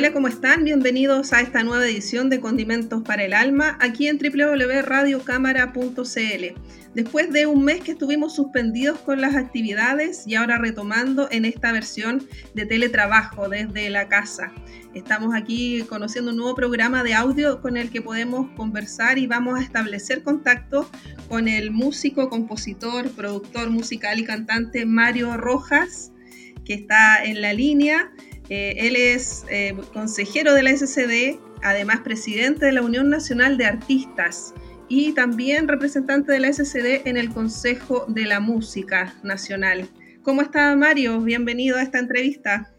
Hola, ¿cómo están? Bienvenidos a esta nueva edición de Condimentos para el Alma, aquí en www.radiocámara.cl. Después de un mes que estuvimos suspendidos con las actividades y ahora retomando en esta versión de teletrabajo desde la casa. Estamos aquí conociendo un nuevo programa de audio con el que podemos conversar y vamos a establecer contacto con el músico, compositor, productor musical y cantante Mario Rojas, que está en la línea. Eh, él es eh, consejero de la SCD, además presidente de la Unión Nacional de Artistas y también representante de la SCD en el Consejo de la Música Nacional. ¿Cómo está Mario? Bienvenido a esta entrevista.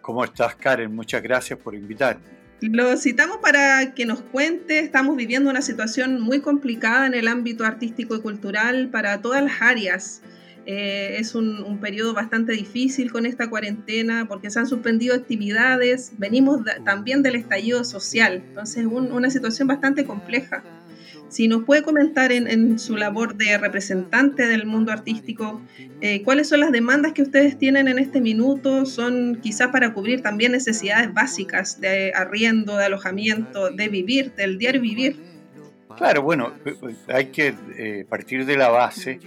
¿Cómo estás, Karen? Muchas gracias por invitarme. Lo citamos para que nos cuente, estamos viviendo una situación muy complicada en el ámbito artístico y cultural para todas las áreas. Eh, es un, un, periodo bastante difícil con esta cuarentena porque se han suspendido actividades, venimos de, también del estallido social, entonces un, una situación bastante compleja. Si nos puede comentar en, en su labor de representante del mundo artístico, eh, cuáles son las demandas que ustedes tienen en este minuto, son quizás para cubrir también necesidades básicas de arriendo, de alojamiento, de vivir, del diario vivir. Claro, bueno, hay que eh, partir de la base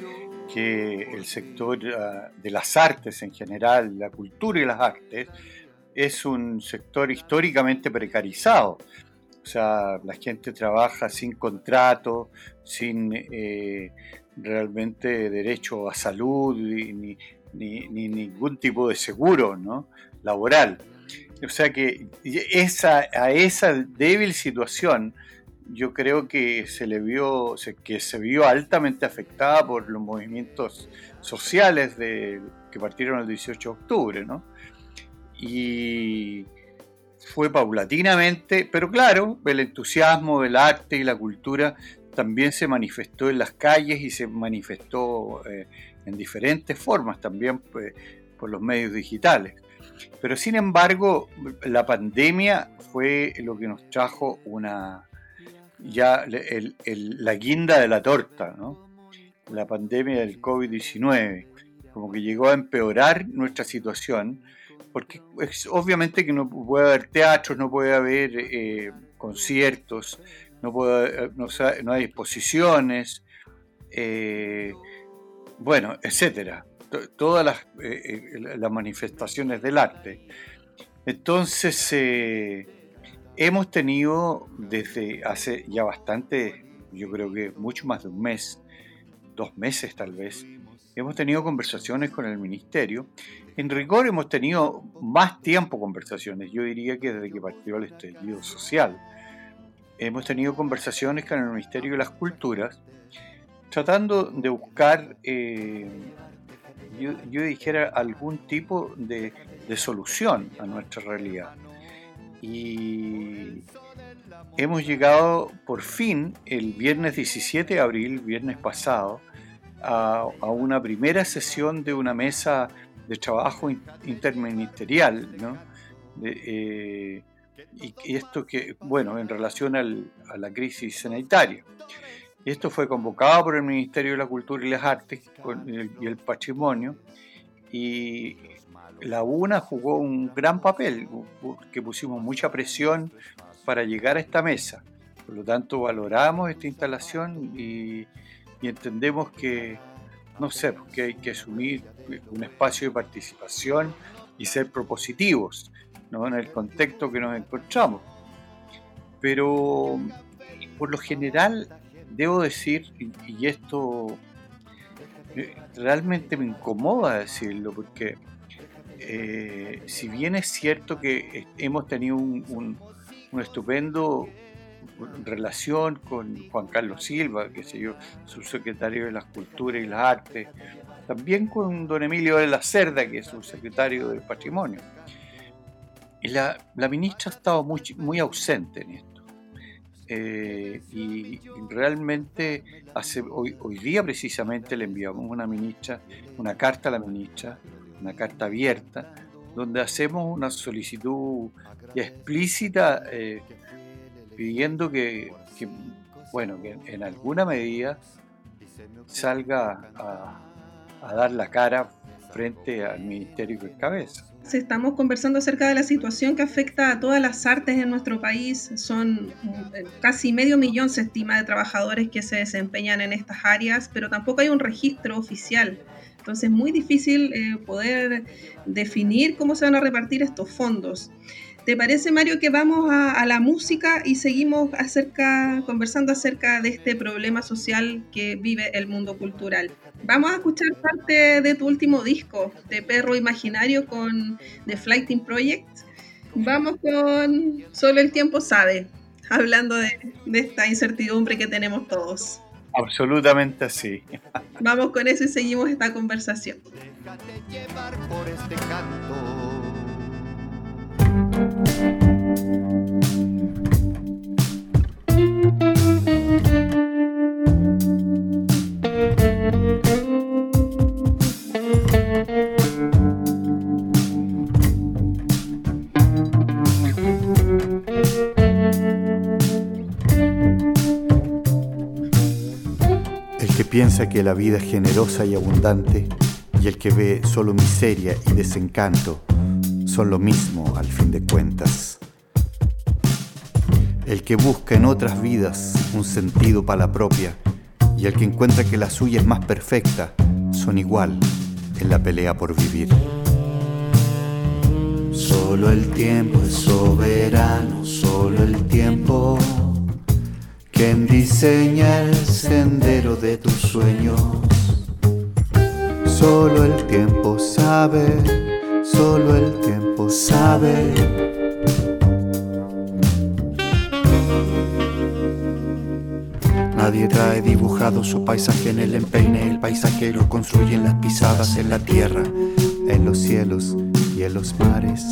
que el sector uh, de las artes en general, la cultura y las artes, es un sector históricamente precarizado. O sea, la gente trabaja sin contrato, sin eh, realmente derecho a salud ni, ni, ni, ningún tipo de seguro ¿no? laboral. O sea que esa, a esa débil situación yo creo que se le vio, que se vio altamente afectada por los movimientos sociales de, que partieron el 18 de octubre, ¿no? Y fue paulatinamente, pero claro, el entusiasmo del arte y la cultura también se manifestó en las calles y se manifestó eh, en diferentes formas, también pues, por los medios digitales. Pero sin embargo, la pandemia fue lo que nos trajo una, ya la guinda de la torta, ¿no? la pandemia del COVID-19, como que llegó a empeorar nuestra situación, porque es, obviamente que no puede haber teatros, no puede haber eh, conciertos, no, puede, no, hay exposiciones, eh, bueno, etcétera, todas las, eh, las, manifestaciones del arte. Entonces, eh, hemos tenido desde hace ya bastante, yo creo que mucho más de un mes, dos meses tal vez, hemos tenido conversaciones con el ministerio. En rigor hemos tenido más tiempo conversaciones, yo diría que desde que partió el estallido social. Hemos tenido conversaciones con el Ministerio de las Culturas, tratando de buscar, eh, yo, dijera, algún tipo de solución a nuestra realidad y hemos llegado por fin el viernes 17 de abril, viernes pasado, a, una primera sesión de una mesa de trabajo interministerial, ¿no? De, eh, y, y, esto que, bueno, en relación al, a la crisis sanitaria. Esto fue convocado por el Ministerio de la Cultura y las Artes y el Patrimonio y la UNA jugó un gran papel, que pusimos mucha presión para llegar a esta mesa. Por lo tanto, valoramos esta instalación y, entendemos que, no sé, que hay que asumir un espacio de participación y ser propositivos en el contexto que nos encontramos. Pero por lo general, debo decir, y, y esto eh, realmente me incomoda decirlo, porque eh, si bien es cierto que hemos tenido un, un, un, estupendo relación con Juan Carlos Silva, que sé yo, subsecretario de las Culturas y las Artes, también con don Emilio de la Cerda, que es subsecretario del Patrimonio. Y la, ministra ha estado muy, muy ausente en esto. Eh, y, realmente hace, hoy, hoy día precisamente le enviamos una ministra, una carta a la ministra, una carta abierta, donde hacemos una solicitud explícita eh, pidiendo que, bueno, que en alguna medida salga a, dar la cara frente al ministerio que cabeza estamos conversando acerca de la situación que afecta a todas las artes en nuestro país. Son eh, casi medio millón, se estima, de trabajadores que se desempeñan en estas áreas, pero tampoco hay un registro oficial. Entonces es muy difícil eh, poder definir cómo se van a repartir estos fondos. ¿Te parece, Mario, que vamos a, la música y seguimos acerca, conversando acerca de este problema social que vive el mundo cultural? Vamos a escuchar parte de tu último disco, de Perro Imaginario, con The Flighting Project. Vamos con Solo el tiempo sabe, hablando de, de esta incertidumbre que tenemos todos. Absolutamente así. Vamos con eso y seguimos esta conversación. Déjate llevar por este canto piensa que la vida es generosa y abundante y el que ve solo miseria y desencanto son lo mismo al fin de cuentas. El que busca en otras vidas un sentido para la propia y el que encuentra que la suya es más perfecta son igual en la pelea por vivir. Solo el tiempo es soberano, solo el tiempo quien diseña el sendero de tus sueños. Solo el tiempo sabe solo el tiempo sabe. Nadie trae dibujado su paisaje en el empeine, el paisajero construye las pisadas en la tierra, en los cielos y en los mares.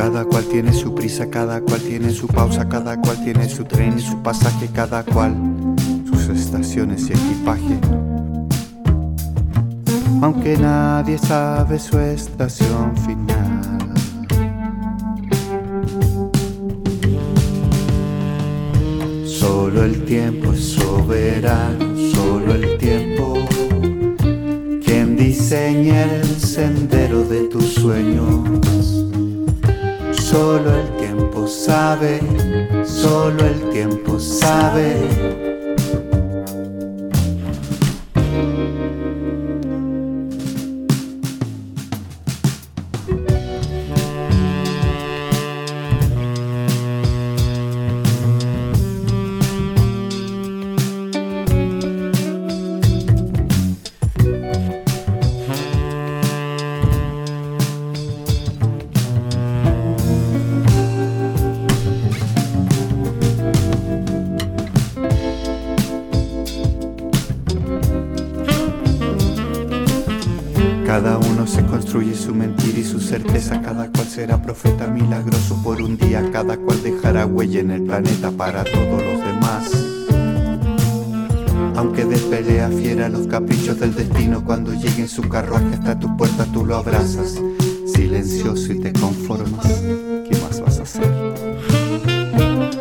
Cada cual tiene su prisa, cada cual tiene su pausa, cada cual tiene su tren y su pasaje, cada cual sus estaciones y equipaje aunque nadie sabe su estación final. Solo el tiempo es soberano, solo el tiempo quien diseña el sendero de tus sueños. Solo el tiempo sabe, solo el tiempo sabe cuando llegue en su carruaje hasta tu puerta tú lo abrazas, silencioso y te conformas. ¿Qué más vas a hacer?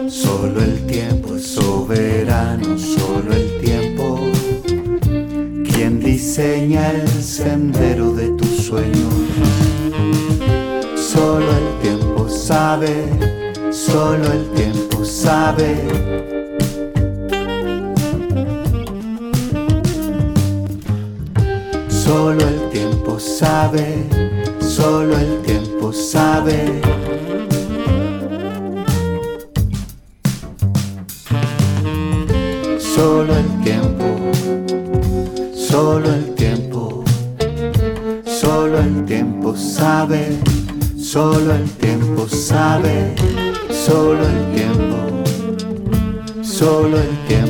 Solo el tiempo es soberano, solo el tiempo. Quien diseña el sendero de tus sueños. Solo el tiempo sabe solo el tiempo sabe. Solo el tiempo sabe, solo el tiempo sabe. Solo el tiempo, solo el tiempo, solo el tiempo sabe, solo el tiempo sabe solo el tiempo, solo el tiempo.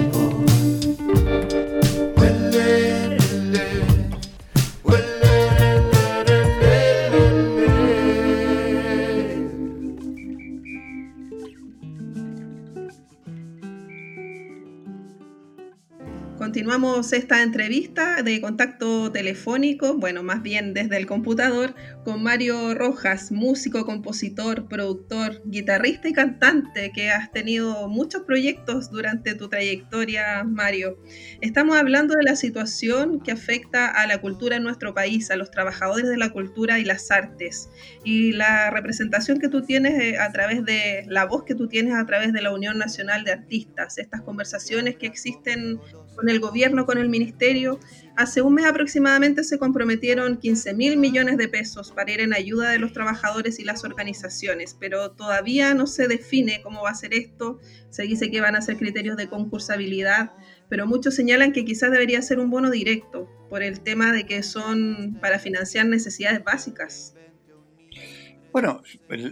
Esta entrevista de contacto telefónico, bueno, más bien desde el computador, con Mario Rojas, músico, compositor, productor, guitarrista y cantante, que has tenido muchos proyectos durante tu trayectoria, Mario. Estamos hablando de la situación que afecta a la cultura en nuestro país, a los trabajadores de la cultura y las artes, y la representación que tú tienes eh, a través de la voz que tú tienes a través de la Unión Nacional de Artistas, estas conversaciones que existen con el gobierno, con el ministerio. Hace un mes aproximadamente se comprometieron 15 mil millones de pesos para ir en ayuda de los trabajadores y las organizaciones, pero todavía no se define cómo va a ser esto. Se dice que van a ser criterios de concursabilidad, pero muchos señalan que quizás debería ser un bono directo por el tema de que son para financiar necesidades básicas. Bueno,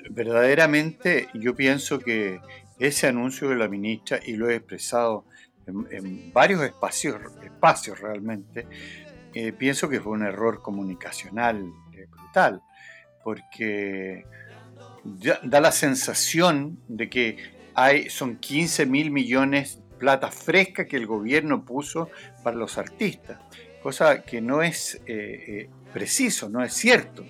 verdaderamente yo pienso que ese anuncio de la ministra, y lo he expresado en, varios espacios, espacios realmente, eh, pienso que fue un error comunicacional eh, brutal, porque da la sensación de que hay, son 15 mil millones de plata fresca que el gobierno puso para los artistas, cosa que no es eh, preciso, no es cierto.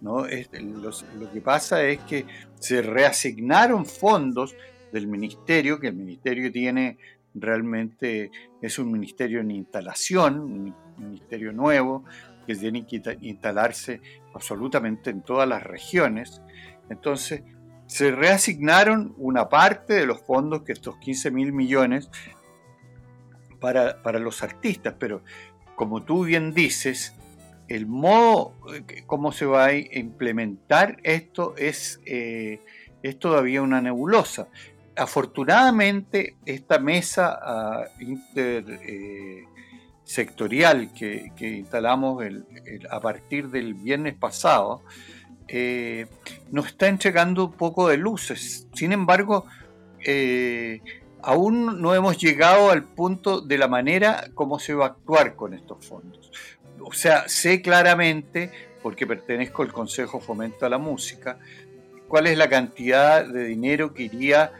¿no? lo que pasa es que se reasignaron fondos del ministerio, que el ministerio tiene realmente es un ministerio en instalación, un ministerio nuevo, que tiene que instalarse absolutamente en todas las regiones. Entonces, se reasignaron una parte de los fondos, que estos 15 mil millones, para, los artistas, pero como tú bien dices, el modo eh, cómo se va a implementar esto es, eh, es todavía una nebulosa afortunadamente esta mesa ah, intersectorial eh, que, instalamos a partir del viernes pasado eh, nos está entregando un poco de luces. Sin embargo, eh, aún no hemos llegado al punto de la manera como se va a actuar con estos fondos. O sea, sé claramente, porque pertenezco al Consejo Fomento a la Música, cuál es la cantidad de dinero que iría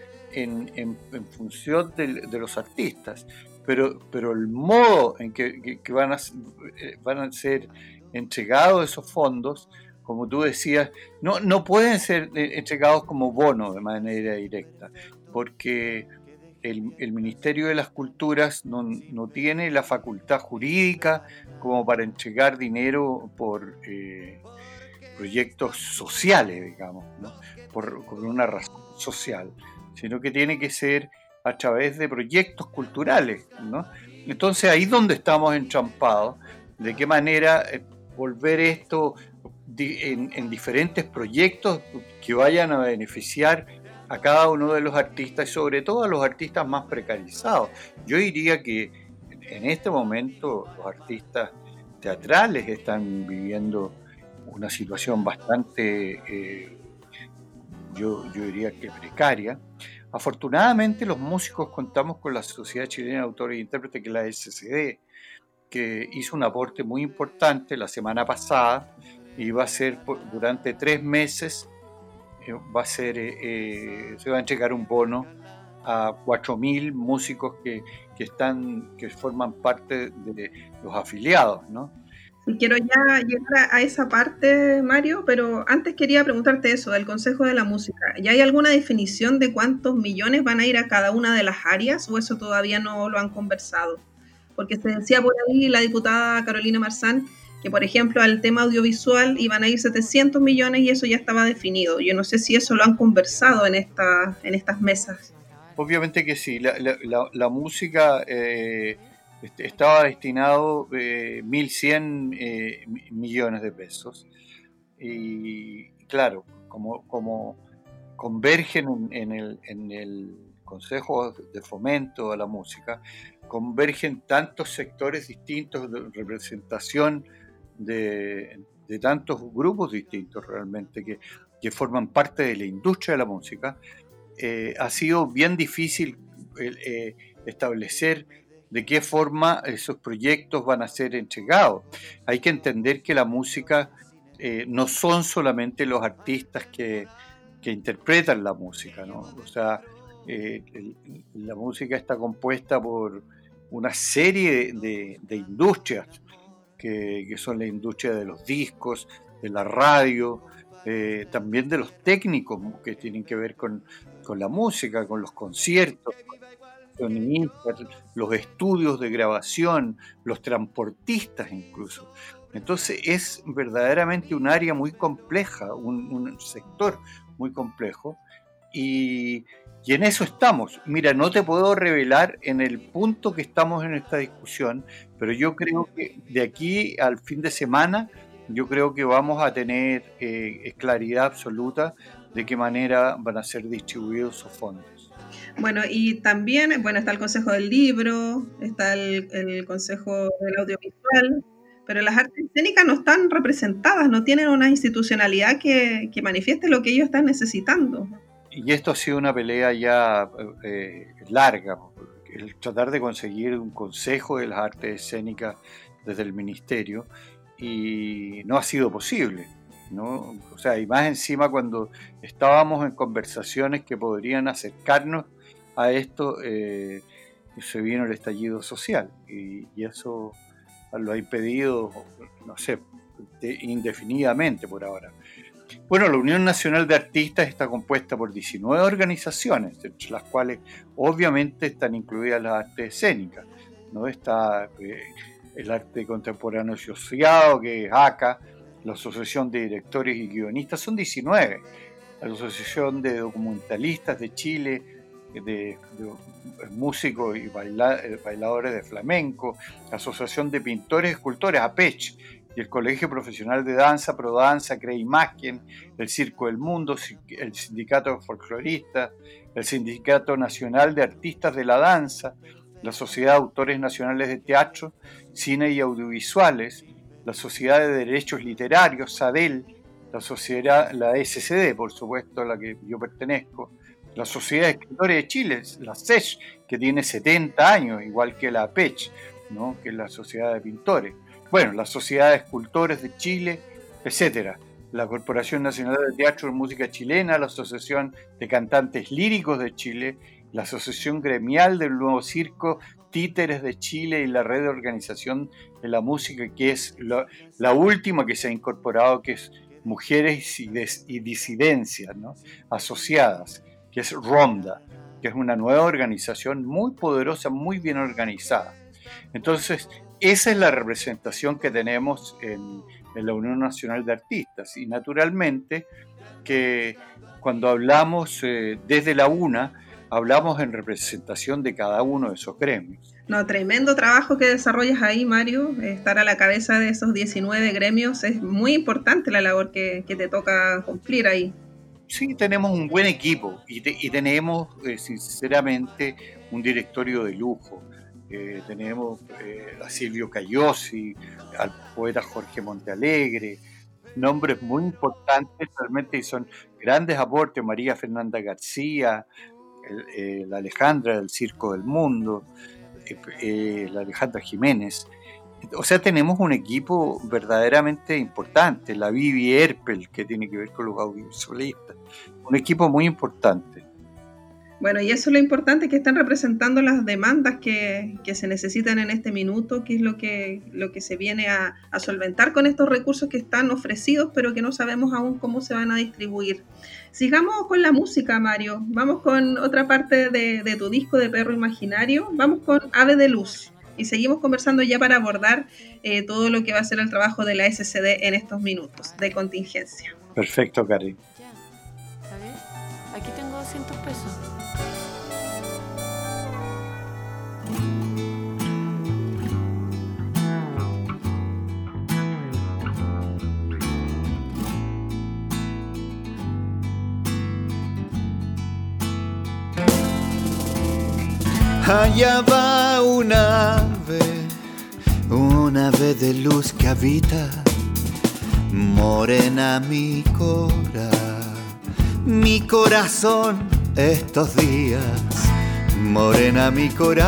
en, función de, los artistas, pero, pero el modo en que, van, a, eh, van a ser entregados esos fondos, como tú decías, no, no pueden ser eh, entregados como bono de manera directa, porque el, Ministerio de las Culturas no, tiene la facultad jurídica como para entregar dinero por eh, proyectos sociales, digamos, por, por, una razón social sino que tiene que ser a través de proyectos culturales. ¿no? Entonces ahí es donde estamos entrampados, de qué manera eh, volver esto en, diferentes proyectos que vayan a beneficiar a cada uno de los artistas y sobre todo a los artistas más precarizados. Yo diría que en este momento los artistas teatrales están viviendo una situación bastante eh, yo, diría que precaria. Afortunadamente los músicos contamos con la Sociedad Chilena de Autores e Intérpretes, que es la SCD, que hizo un aporte muy importante la semana pasada y va a ser durante tres meses, eh, va a ser, eh, eh, se va a entregar un bono a 4.000 músicos que, que, están, que forman parte de los afiliados, ¿no? Quiero ya llegar a esa parte, Mario, pero antes quería preguntarte eso, del Consejo de la Música. ¿Ya hay alguna definición de cuántos millones van a ir a cada una de las áreas o eso todavía no lo han conversado? Porque se decía por ahí la diputada Carolina Marzán que, por ejemplo, al tema audiovisual iban a ir 700 millones y eso ya estaba definido. Yo no sé si eso lo han conversado en, esta, en estas mesas. Obviamente que sí, la, música... Eh este, estaba destinado 1.100 eh, eh, millones de pesos. Y claro, como, como convergen en, el, Consejo de Fomento a la Música, convergen tantos sectores distintos de representación de, tantos grupos distintos realmente que, que, forman parte de la industria de la música, eh, ha sido bien difícil eh, establecer de qué forma esos proyectos van a ser entregados. Hay que entender que la música no son solamente los artistas que, interpretan la música, ¿no? O sea, la música está compuesta por una serie de, industrias, que, que, son la industria de los discos, de la radio, eh, también de los técnicos que tienen que ver con, la música, con los conciertos, los estudios de grabación, los transportistas incluso. Entonces es verdaderamente un área muy compleja, un, sector muy complejo y, y, en eso estamos. Mira, no te puedo revelar en el punto que estamos en esta discusión, pero yo creo que de aquí al fin de semana yo creo que vamos a tener eh, claridad absoluta de qué manera van a ser distribuidos esos fondos. Bueno, y también, bueno, está el Consejo del Libro, está el, Consejo del Audiovisual, pero las artes escénicas no están representadas, no tienen una institucionalidad que, manifieste lo que ellos están necesitando. Y esto ha sido una pelea ya eh, larga, el tratar de conseguir un consejo de las artes escénicas desde el ministerio y no ha sido posible. ¿no? O sea, y más encima cuando estábamos en conversaciones que podrían acercarnos a esto, eh, se vino el estallido social y, eso lo ha impedido, no sé, indefinidamente por ahora. Bueno, la Unión Nacional de Artistas está compuesta por 19 organizaciones, entre las cuales obviamente están incluidas las artes escénicas. ¿no? Está eh, el arte contemporáneo asociado, que es ACA, la Asociación de Directores y Guionistas, son 19. La Asociación de Documentalistas de Chile, de, músicos y bailadores de flamenco, la Asociación de Pintores y Escultores, APECH, y el Colegio Profesional de Danza, ProDanza, Creimagen, el Circo del Mundo, el Sindicato de Folcloristas, el Sindicato Nacional de Artistas de la Danza, la Sociedad de Autores Nacionales de Teatro, Cine y Audiovisuales, la Sociedad de Derechos Literarios, SADEL, la Sociedad, la SCD, por supuesto, a la que yo pertenezco, la Sociedad de Escritores de Chile, la SESH, que tiene 70 años, igual que la APECH, ¿no? que es la Sociedad de Pintores. Bueno, la Sociedad de Escultores de Chile, etcétera. La Corporación Nacional de Teatro y Música Chilena, la Asociación de Cantantes Líricos de Chile la Asociación Gremial del Nuevo Circo, Títeres de Chile y la Red de Organización de la Música, que es la, última que se ha incorporado, que es Mujeres y, Disidencias asociadas, es Ronda, que es una nueva organización muy poderosa, muy bien organizada. Entonces, esa es la representación que tenemos en, la Unión Nacional de Artistas. Y naturalmente que cuando hablamos eh, desde la UNA, hablamos en representación de cada uno de esos gremios. No, tremendo trabajo que desarrollas ahí, Mario. Estar a la cabeza de esos 19 gremios es muy importante la labor que, te toca cumplir ahí. Sí, tenemos un buen equipo y, tenemos, eh, sinceramente, un directorio de lujo. Eh, tenemos eh, a Silvio Cayosi, al poeta Jorge Montealegre, nombres muy importantes realmente y son grandes aportes, María Fernanda García, la Alejandra del Circo del Mundo, la Alejandra Jiménez. O sea, tenemos un equipo verdaderamente importante, la Vivi Erpel, que tiene que ver con los audiovisualistas, un equipo muy importante. Bueno, y eso es lo importante, que están representando las demandas que, se necesitan en este minuto, que es lo que, lo que se viene a, solventar con estos recursos que están ofrecidos, pero que no sabemos aún cómo se van a distribuir. Sigamos con la música, Mario. Vamos con otra parte de, tu disco de Perro Imaginario. Vamos con Ave de Luz. Y seguimos conversando ya para abordar eh, todo lo que va a ser el trabajo de la SCD en estos minutos de contingencia. Perfecto, Cari. Allá va una ave, una ave de luz que habita, morena mi cora, mi corazón estos días, morena mi corazón,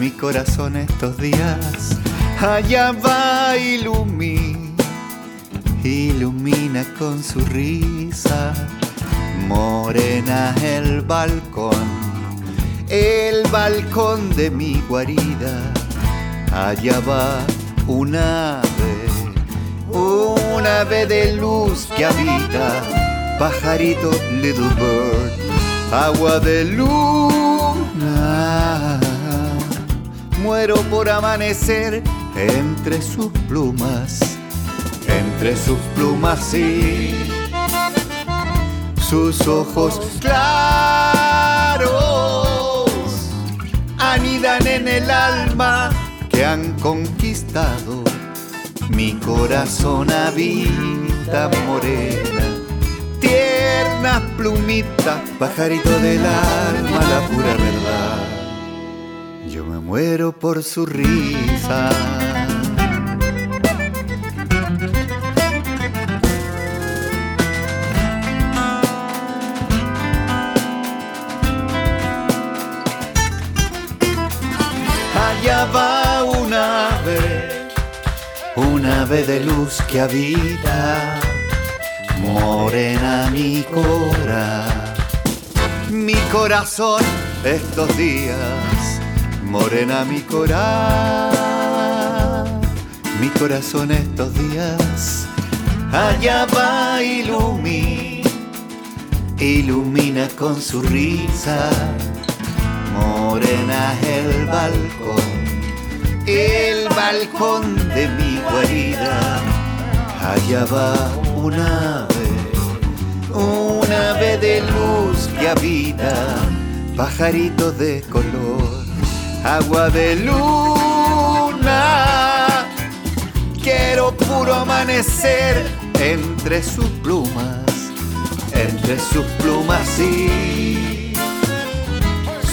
mi corazón estos días, allá va ilumina, ilumina con su risa, morena el balcón, el balcón de mi guarida, allá va un ave, un ave de luz que habita, pajarito little bird, agua de luna. Muero por amanecer entre sus plumas, entre sus plumas y sus ojos claros anidan en el alma que han conquistado mi corazón habita morena, tierna plumita, pajarito del alma, la pura verdad. Yo me muero por su risa. Ave de luz que habita, morena mi cora, mi corazón estos días, morena mi cora, mi corazón estos días, allá va ilumina, ilumina con su risa. Morena el balcón, el balcón de mi guarida. Allá va un ave, un ave de luz que habita, pajarito de color, agua de luna. Quiero puro amanecer entre sus plumas, entre sus plumas y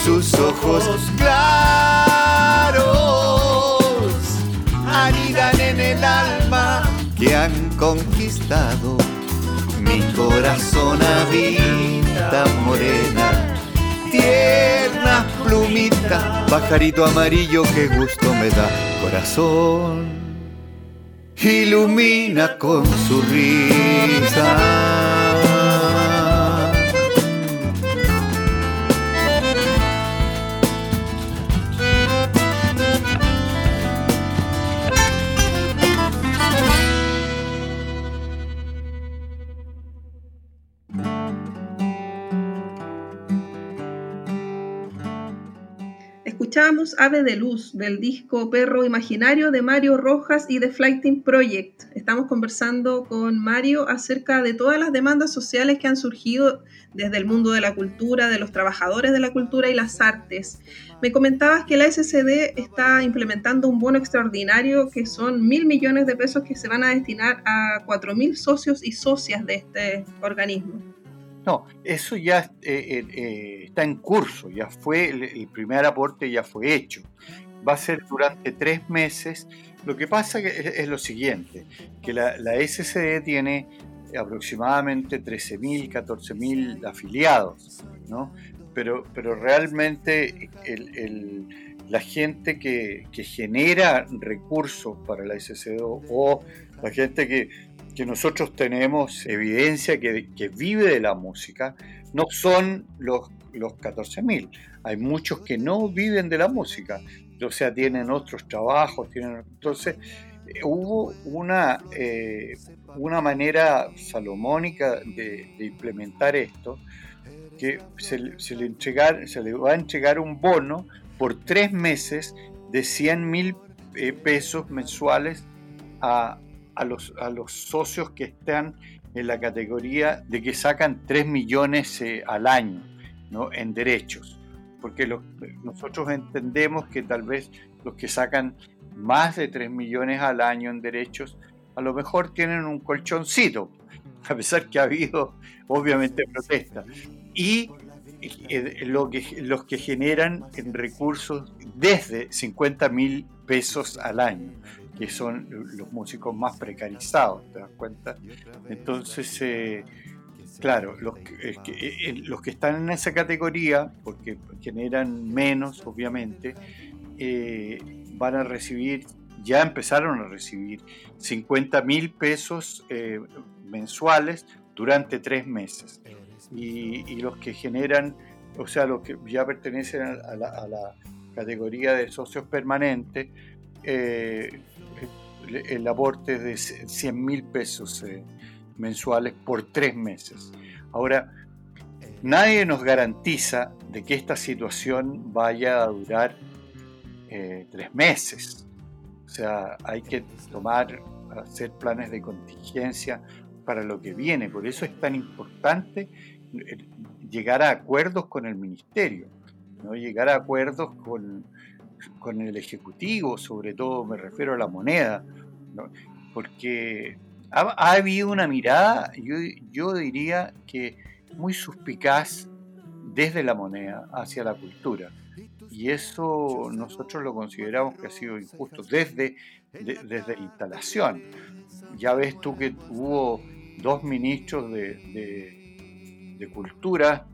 sus ojos claros anidan alma que han conquistado. Mi corazón habita morena tierna plumita pajarito amarillo que gusto me da corazón. Ilumina con su risa Ave de Luz del disco Perro Imaginario de Mario Rojas y de Flighting Project. Estamos conversando con Mario acerca de todas las demandas sociales que han surgido desde el mundo de la cultura, de los trabajadores de la cultura y las artes. Me comentabas que la SCD está implementando un bono extraordinario que son mil millones de pesos que se van a destinar a cuatro mil socios y socias de este organismo. No, eso ya eh, eh, eh, está en curso, ya fue, el, primer aporte ya fue hecho. Va a ser durante tres meses. Lo que pasa es, lo siguiente, que la, la SCD tiene aproximadamente 13.000, 14.000 afiliados, ¿no? Pero, pero realmente la gente que, que, genera recursos para la SCD o la gente que, que nosotros tenemos evidencia que, vive de la música no son los, los 14.000. Hay muchos que no viven de la música, o sea, tienen otros trabajos, tienen, entonces eh, hubo una, eh, una manera salomónica de, implementar esto, que se, le se le va a entregar un bono por tres meses de 100 mil eh, pesos mensuales a, a los, a los socios que están en la categoría de que sacan 3 millones eh, al año ¿no? en derechos. Porque nosotros entendemos que tal vez los que sacan más de 3 millones al año en derechos, a lo mejor tienen un colchoncito, a pesar que ha habido obviamente protesta. Y eh, que, los que generan en recursos desde 50 mil pesos al año que son los músicos más precarizados, ¿te das cuenta? Entonces, eh, Claro, los que, eh, eh, los que están en esa categoría, porque generan menos, obviamente, van a recibir, ya empezaron a recibir 50 mil pesos mensuales durante tres meses. Y, los que generan, o sea, los que ya pertenecen a la, categoría de socios permanentes, el aporte de 100 mil pesos mensuales por tres meses. Ahora, nadie nos garantiza de que esta situación vaya a durar eh, tres meses. O sea, hay que tomar, hacer planes de contingencia para lo que viene. Por eso es tan importante eh, llegar a acuerdos con el ministerio, ¿no? llegar a acuerdos con, con el Ejecutivo, sobre todo me refiero a la moneda, porque ha, habido una mirada, yo, diría que muy suspicaz desde la moneda hacia la cultura. Y eso nosotros lo consideramos que ha sido injusto desde, desde la instalación. Ya ves tú que hubo dos ministros de, de, cultura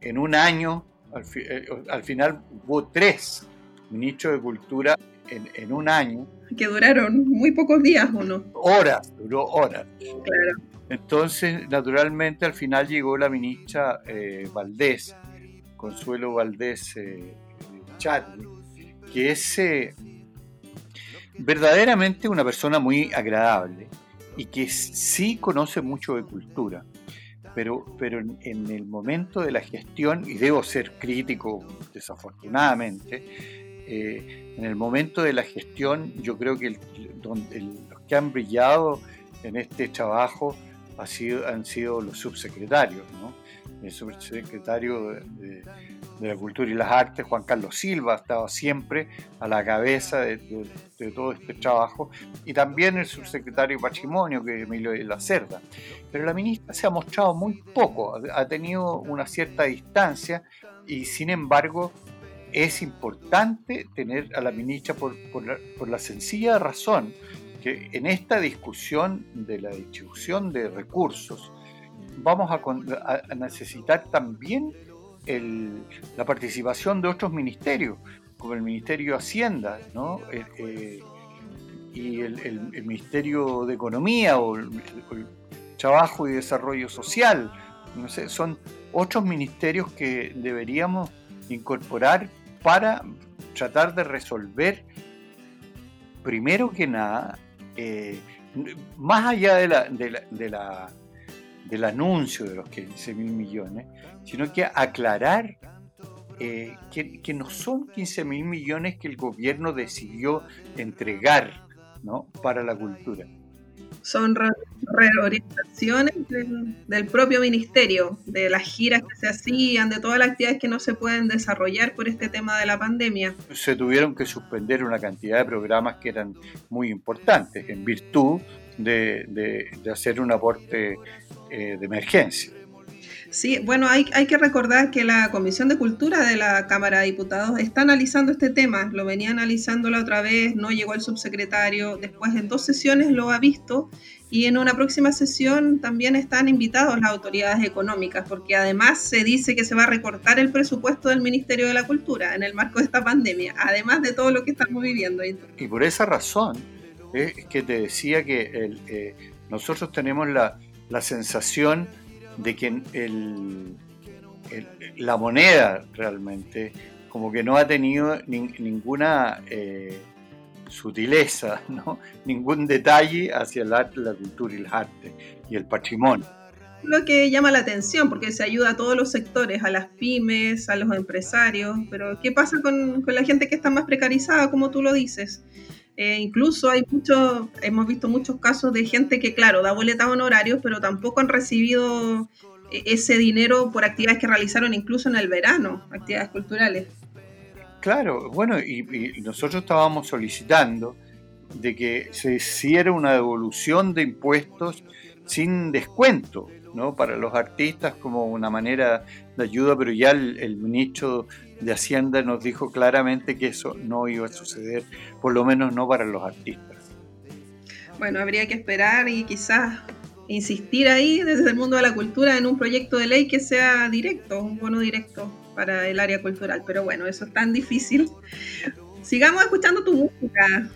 en un año, al, eh, al final hubo tres ministros de cultura en, un año. Que duraron muy pocos días, ¿o no? Horas, duró horas. Claro. Entonces, naturalmente, al final llegó la ministra eh, Valdés, Consuelo Valdés eh, que es eh, verdaderamente una persona muy agradable y que sí conoce mucho de cultura. Pero, pero en, en el momento de la gestión, y debo ser crítico desafortunadamente, eh, en el momento de la gestión, yo creo que los que han brillado en este trabajo ha sido, han sido los subsecretarios, el subsecretario de, la Cultura y las Artes, Juan Carlos Silva, ha estado siempre a la cabeza de, todo este trabajo, y también el subsecretario de Patrimonio, que es Emilio de la Cerda. Pero la ministra se ha mostrado muy poco, ha tenido una cierta distancia y sin embargo es importante tener a la ministra por, la, sencilla razón que en esta discusión de la distribución de recursos vamos a, necesitar también la participación de otros ministerios, como el Ministerio de Hacienda eh, eh, y el, Ministerio de Economía o el, Trabajo y Desarrollo Social. No sé, son otros ministerios que deberíamos incorporar para tratar de resolver, primero que nada, eh, más allá de la, de la, del anuncio de los 15 mil millones, sino que aclarar eh, que, que, no son 15 mil millones que el gobierno decidió entregar ¿no? para la cultura son reorientaciones del, propio ministerio, de las giras que se hacían, de todas las actividades que no se pueden desarrollar por este tema de la pandemia. Se tuvieron que suspender una cantidad de programas que eran muy importantes en virtud de, hacer un aporte eh, de emergencia. Sí, bueno, hay, hay, que recordar que la Comisión de Cultura de la Cámara de Diputados está analizando este tema, lo venía analizando la otra vez, no llegó el subsecretario, después en dos sesiones lo ha visto. Y en una próxima sesión también están invitados las autoridades económicas, porque además se dice que se va a recortar el presupuesto del Ministerio de la Cultura en el marco de esta pandemia, además de todo lo que estamos viviendo. Y por esa razón es que te decía que eh, nosotros tenemos la, la sensación de que el, la moneda realmente como que no ha tenido ninguna eh, sutileza, ¿no? ningún detalle hacia el arte, la cultura y el arte y el patrimonio. Lo que llama la atención, porque se ayuda a todos los sectores, a las pymes, a los empresarios, pero ¿qué pasa con, con la gente que está más precarizada, como tú lo dices? Eh, incluso hay muchos, hemos visto muchos casos de gente que, claro, da boletas honorarios, pero tampoco han recibido eh, ese dinero por actividades que realizaron incluso en el verano, actividades culturales. Claro, bueno, y, nosotros estábamos solicitando de que se hiciera una devolución de impuestos sin descuento, ¿no? Para los artistas como una manera de ayuda, pero ya el ministro de Hacienda nos dijo claramente que eso no iba a suceder, por lo menos no para los artistas. Bueno, habría que esperar y quizás insistir ahí desde el mundo de la cultura en un proyecto de ley que sea directo, un bono directo para el área cultural. Pero bueno, eso es tan difícil. Sigamos escuchando tu música,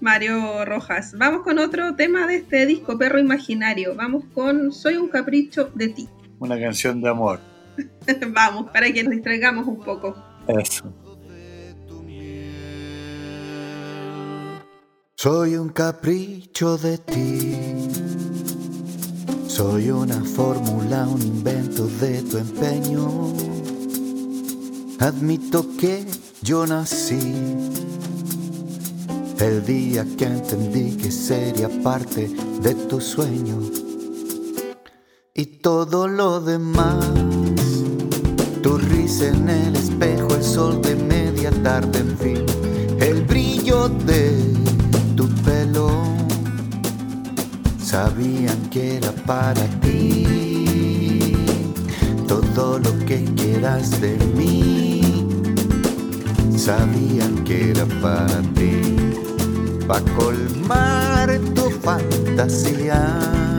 Mario Rojas. Vamos con otro tema de este disco, Perro Imaginario. Vamos con Soy un capricho de ti. Una canción de amor. Vamos, para que nos distraigamos un poco. Eso. Soy un capricho de ti. Soy una fórmula, un invento de tu empeño. Admito que yo nací el día que entendí que sería parte de tu sueño. Y todo lo demás, tu risa en el espejo, el sol de media tarde, en fin, el brillo de tu pelo sabían que era para ti. Todo lo que quieras de mí, sabían que era para ti. Pa' colmar tu fantasía.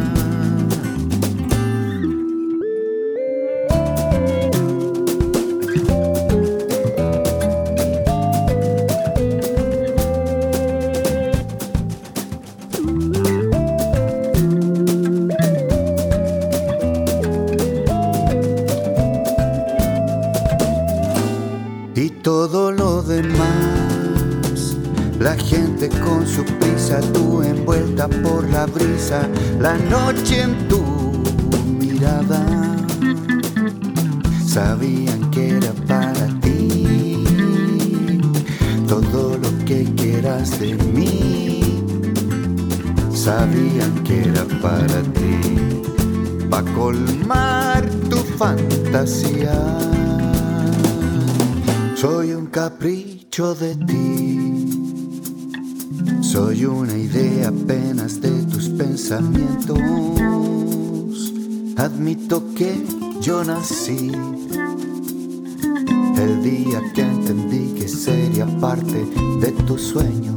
Que yo nací el día que entendí que sería parte de tu sueño.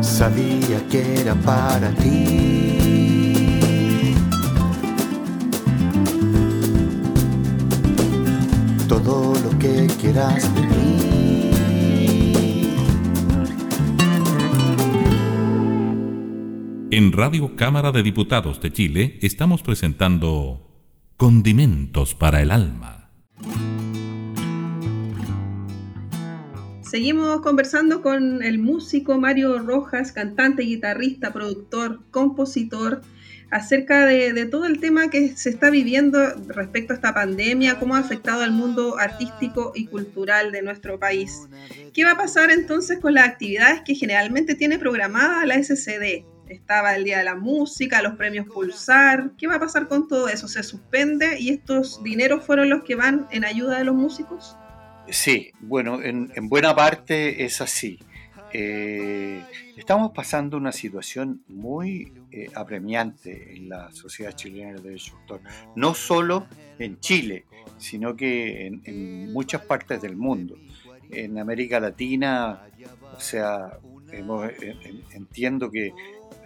Sabía que era para ti. que quieras de mí. En Radio Cámara de Diputados de Chile estamos presentando Condimentos para el Alma. Seguimos conversando con el músico Mario Rojas, cantante, guitarrista, productor, compositor acerca de, todo el tema que se está viviendo respecto a esta pandemia, cómo ha afectado al mundo artístico y cultural de nuestro país. ¿Qué va a pasar entonces con las actividades que generalmente tiene programada la SCD? Estaba el Día de la Música, los premios Pulsar. ¿Qué va a pasar con todo eso? ¿Se suspende y estos dineros fueron los que van en ayuda de los músicos? Sí, bueno, en, buena parte es así. Eh, estamos pasando una situación muy eh, apremiante en la sociedad chilena del derecho. No solo en Chile, sino que en, muchas partes del mundo. En América Latina, o sea, entiendo que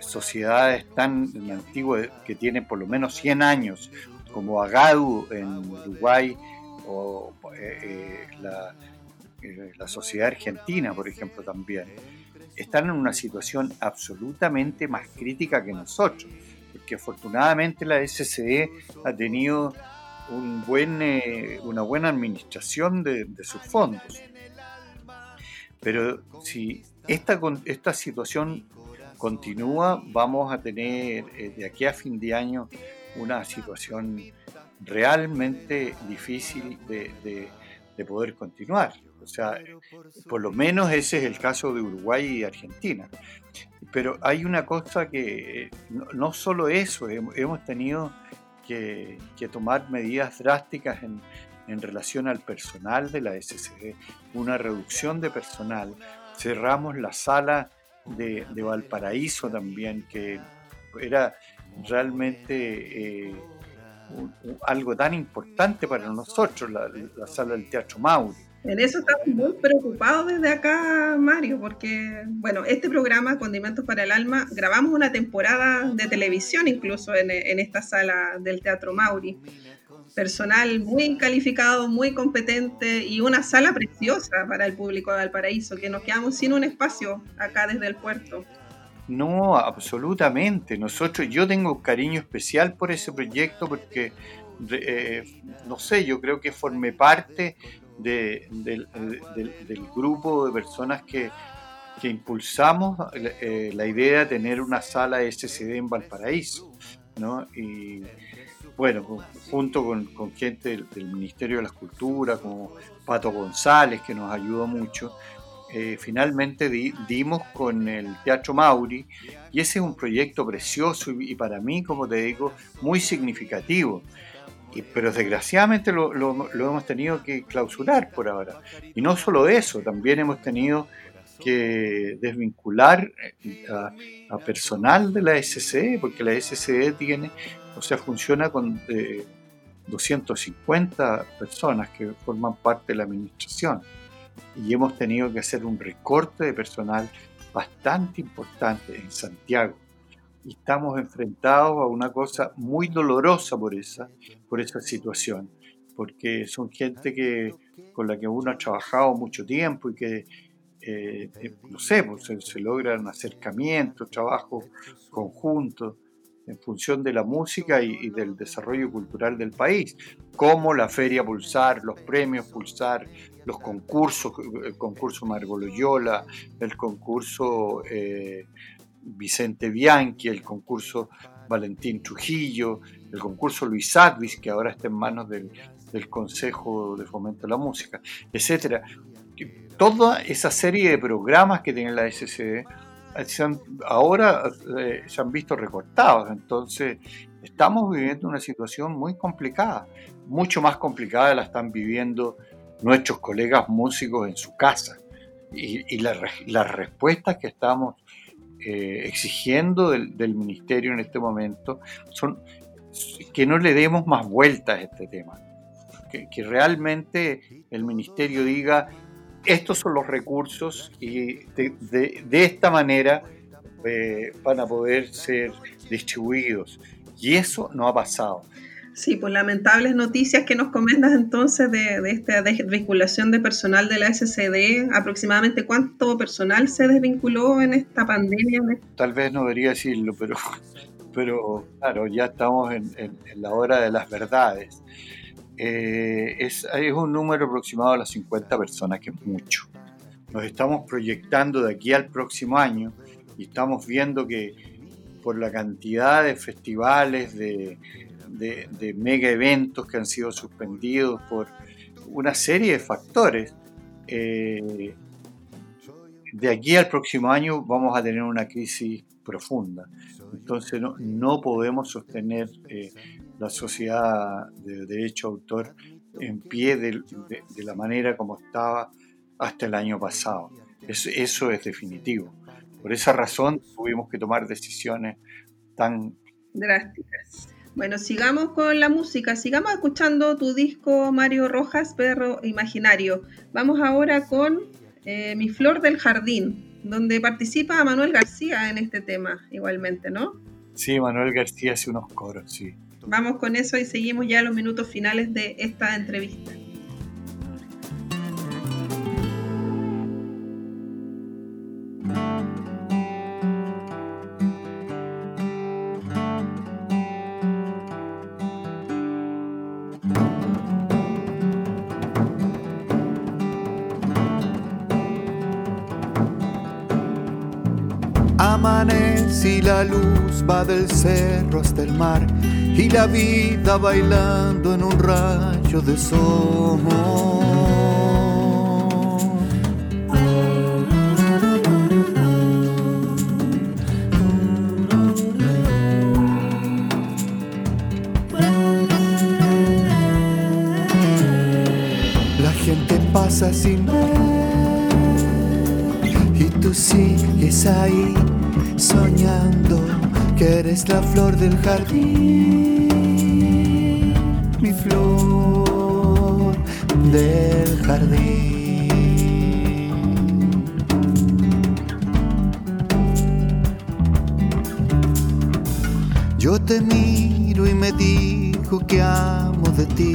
sociedades tan antiguas que tienen por lo menos 100 años, como Agadu en Uruguay o eh, eh, la, la sociedad argentina, por ejemplo, también están en una situación absolutamente más crítica que nosotros, porque afortunadamente la SCE ha tenido un buen, eh, una buena administración de, sus fondos. Pero si esta, esta situación continúa, vamos a tener eh, de aquí a fin de año una situación realmente difícil de poder continuar. O sea, por lo menos ese es el caso de Uruguay y Argentina. Pero hay una cosa que no, solo eso, hemos tenido que, tomar medidas drásticas en, relación al personal de la SCD, una reducción de personal. Cerramos la sala de, Valparaíso también, que era realmente eh, algo tan importante para nosotros, la, la, sala del Teatro Mauri En eso estamos muy preocupados desde acá, Mario, porque, bueno, este programa, Condimentos para el Alma, grabamos una temporada de televisión incluso en, en esta sala del Teatro Mauri. Personal muy calificado, muy competente y una sala preciosa para el público de Valparaíso, que nos quedamos sin un espacio acá desde el puerto. No, absolutamente. Nosotros, yo tengo cariño especial por ese proyecto porque, eh, no sé, yo creo que formé parte del, grupo de personas que, impulsamos eh, la idea de tener una sala SCD en Valparaíso. ¿no? Y bueno, junto con, gente del, Ministerio de la Cultura, como Pato González, que nos ayudó mucho, eh, finalmente dimos con el Teatro Mauri y ese es un proyecto precioso y, para mí, como te digo, muy significativo. Pero desgraciadamente lo, hemos tenido que clausurar por ahora. Y no solo eso, también hemos tenido que desvincular eh, a, personal de la SCE, porque la SCE tiene, o sea, funciona con 250 eh, personas que forman parte de la administración y hemos tenido que hacer un recorte de personal bastante importante en Santiago. Y estamos enfrentados a una cosa muy dolorosa por esa, por esa situación, porque son gente que, con la que uno ha trabajado mucho tiempo y que, eh, eh, no sé, pues, se, logran acercamientos, trabajo conjuntos en función de la música y, del desarrollo cultural del país, como la Feria Pulsar, los premios Pulsar, los concursos, el concurso Margo Loyola, el concurso eh, Vicente Bianchi, el concurso Valentín Trujillo, el concurso Luis Advis, que ahora está en manos del, Consejo de Fomento de la Música, etc. Toda esa serie de programas que tiene la SCD ahora eh, se han visto recortados, entonces estamos viviendo una situación muy complicada, mucho más complicada la están viviendo nuestros colegas músicos en su casa. Y, las respuestas que estamos eh, exigiendo del, ministerio en este momento son que no le demos más vueltas a este tema. Que, realmente el ministerio diga, estos son los recursos y de, esta manera eh, van a poder ser distribuidos. Y eso no ha pasado. Sí, pues lamentables noticias que nos comentas entonces de, esta desvinculación de personal de la SCD. ¿Aproximadamente cuánto personal se desvinculó en esta pandemia? Tal vez no debería decirlo, pero, pero claro, ya estamos en, la hora de las verdades. Eh, es, es un número aproximado de las 50 personas, que es mucho. Nos estamos proyectando de aquí al próximo año y estamos viendo que por la cantidad de festivales, de, de, mega eventos que han sido suspendidos por una serie de factores. Eh, de aquí al próximo año vamos a tener una crisis profunda. Entonces no, podemos sostener eh, la sociedad de derecho autor en pie de, la manera como estaba hasta el año pasado. eso es definitivo. Por esa razón tuvimos que tomar decisiones tan drásticas. Bueno, sigamos con la música, sigamos escuchando tu disco Mario Rojas, Perro Imaginario. Vamos ahora con eh, Mi Flor del Jardín, donde participa Manuel García en este tema igualmente, ¿no? Sí, Manuel García hace unos coros, sí. Vamos con eso y seguimos ya los minutos finales de esta entrevista. Si la luz va del cerro hasta el mar y la vida bailando en un rayo de sol. La gente pasa sin ver y tú sigues ahí soñando eres la flor del jardín, mi flor del jardín. Yo te miro y me digo que amo de ti.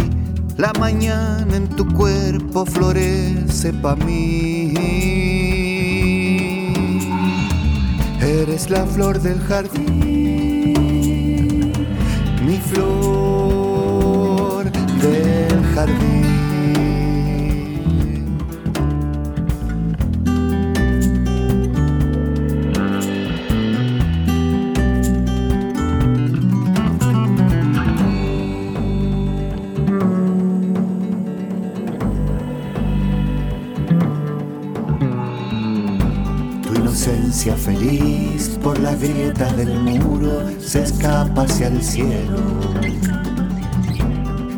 La mañana en tu cuerpo florece pa' mí. Eres la flor del jardín flor del jardín. feliz por la grieta del muro se escapa hacia el cielo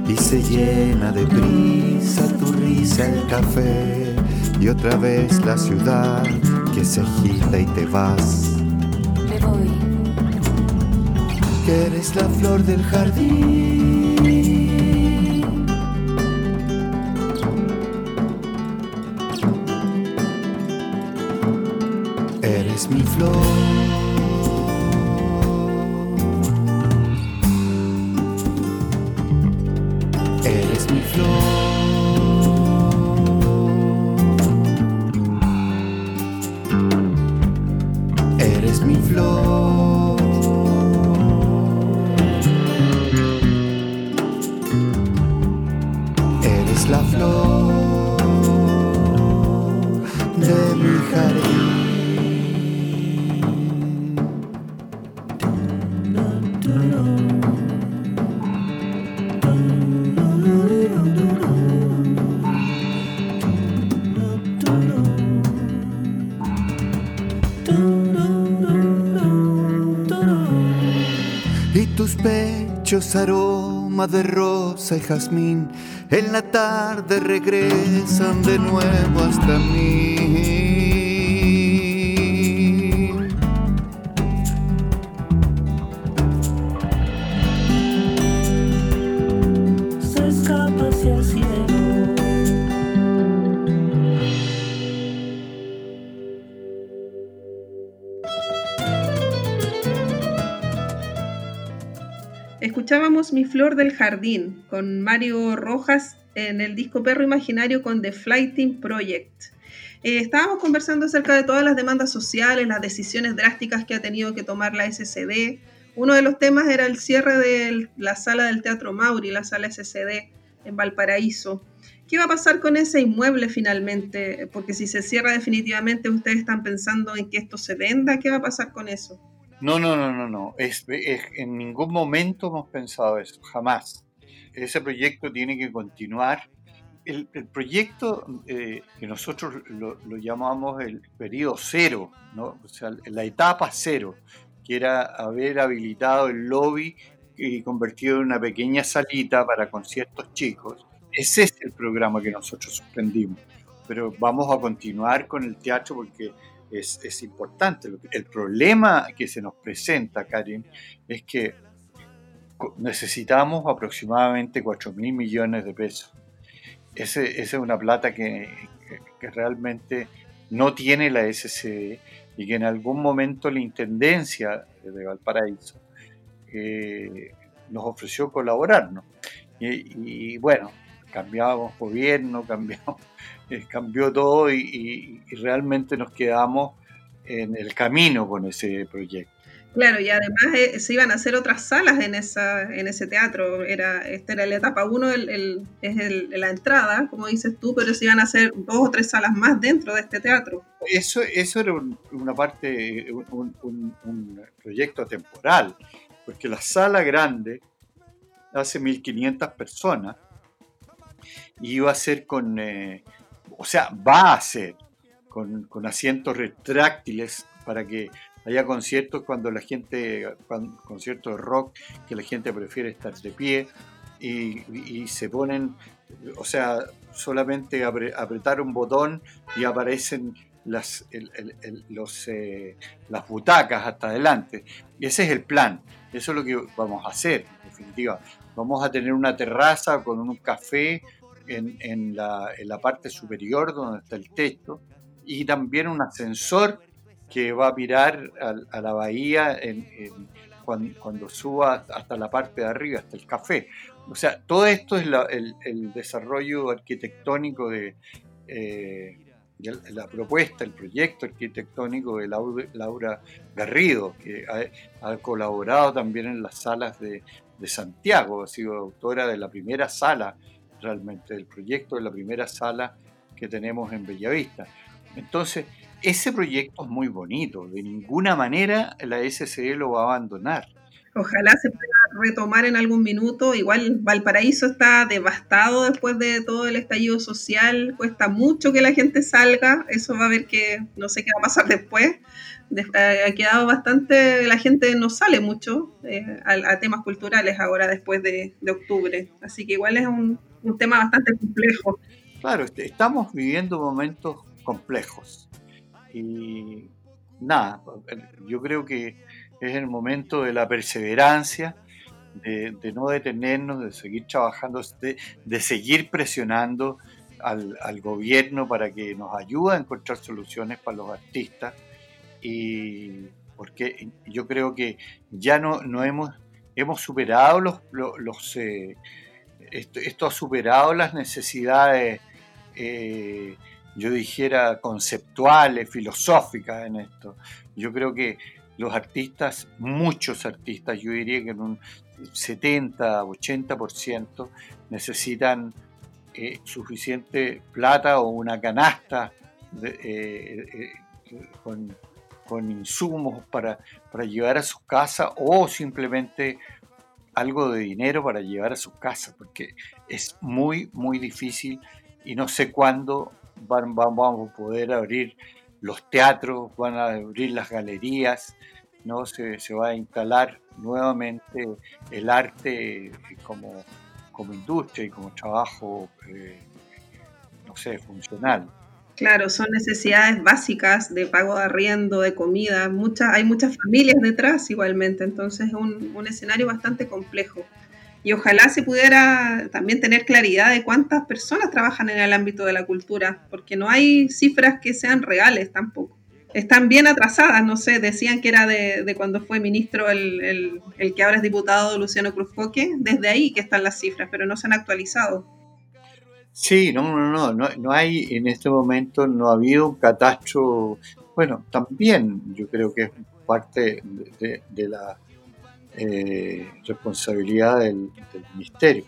y se llena de brisa tu risa el café y otra vez la ciudad que se agita y te vas. Me voy. Que eres la flor del jardín mi flor. Mi jardín. aroma de rosa y jazmín, en la tarde regresan de nuevo hasta mí. Mi Flor del Jardín con Mario Rojas en el disco Perro Imaginario con The Flighting Project. Eh, estábamos conversando acerca de todas las demandas sociales, las decisiones drásticas que ha tenido que tomar la SCD. Uno de los temas era el cierre de la sala del Teatro Mauri, la sala SCD en Valparaíso. ¿Qué va a pasar con ese inmueble finalmente? Porque si se cierra definitivamente, ustedes están pensando en que esto se venda. ¿Qué va a pasar con eso? No, no, no, no, no. Es, en ningún momento hemos pensado eso, jamás. Ese proyecto tiene que continuar. El, proyecto eh, que nosotros lo, llamamos el periodo cero, ¿no? o sea, la etapa cero, que era haber habilitado el lobby y convertido en una pequeña salita para conciertos chicos. Ese es el programa que nosotros suspendimos. Pero vamos a continuar con el teatro porque es, importante. El problema que se nos presenta, Karen, es que necesitamos aproximadamente 4 mil millones de pesos. esa es una plata que, realmente no tiene la SCD y que en algún momento la Intendencia de Valparaíso eh, nos ofreció colaborarnos. Y, y, bueno, cambiamos gobierno, cambiamos eh, cambió todo y, realmente nos quedamos en el camino con ese proyecto. Claro, y además eh, se iban a hacer otras salas en esa en ese teatro. Era, esta era la etapa 1, el, es la entrada, como dices tú, pero se iban a hacer dos o tres salas más dentro de este teatro. Eso, eso era una parte, un, un, proyecto temporal, porque la sala grande hace 1500 personas y iba a ser con... Eh, o sea, va a ser con, asientos retráctiles para que haya conciertos cuando la gente, conciertos de rock, que la gente prefiere estar de pie y, se ponen, o sea, solamente apretar un botón y aparecen las, los, eh, las butacas hasta adelante. Y ese es el plan, eso es lo que vamos a hacer, en definitiva. Vamos a tener una terraza con un café en, la, parte superior donde está el techo y también un ascensor que va a mirar a, la bahía cuando, suba hasta la parte de arriba, hasta el café. O sea, todo esto es el, desarrollo arquitectónico de eh, la propuesta, el proyecto arquitectónico de Laura, Garrido, que ha, colaborado también en las salas de, de Santiago, ha sido autora de la primera sala, realmente, del proyecto de la primera sala que tenemos en Bellavista. Entonces, ese proyecto es muy bonito, de ninguna manera la SCE lo va a abandonar. Ojalá se pueda retomar en algún minuto. Igual Valparaíso está devastado después de todo el estallido social. Cuesta mucho que la gente salga. Eso va a ver que no sé qué va a pasar después. Eh, ha quedado bastante, la gente no sale mucho eh, a, temas culturales ahora después de, octubre. Así que igual es un, un tema bastante complejo. Claro, este, estamos viviendo momentos complejos. Y nada, yo creo que es el momento de la perseverancia, de, no detenernos, de seguir trabajando, de, seguir presionando al, gobierno para que nos ayude a encontrar soluciones para los artistas. Y porque yo creo que ya no, no hemos, hemos superado los, los, eh, esto, ha superado las necesidades eh, yo dijera, conceptuales, filosóficas en esto. Yo creo que los artistas, muchos artistas, yo diría que en un 70, 80% necesitan eh, suficiente plata o una canasta eh, eh, con, insumos para, para llevar a su casa o simplemente algo de dinero para llevar a su casa, porque es muy, muy difícil y no sé cuándo vamos a poder abrir los teatros, van a abrir las galerías, ¿no? se, va a instalar nuevamente el arte como, como industria y como trabajo, eh, no sé, funcional. Claro, son necesidades básicas de pago de arriendo, de comida, muchas, hay muchas familias detrás igualmente, entonces es un, un escenario bastante complejo y ojalá se pudiera también tener claridad de cuántas personas trabajan en el ámbito de la cultura, porque no hay cifras que sean reales tampoco. Están bien atrasadas, no sé, decían que era de, cuando fue ministro el, que ahora es diputado Luciano Cruzcoque, desde ahí que están las cifras, pero no se han actualizado. Sí, no, no, no, no, hay en este momento, no ha habido un catastro, bueno, también yo creo que es parte de la eh, responsabilidad del, ministerio.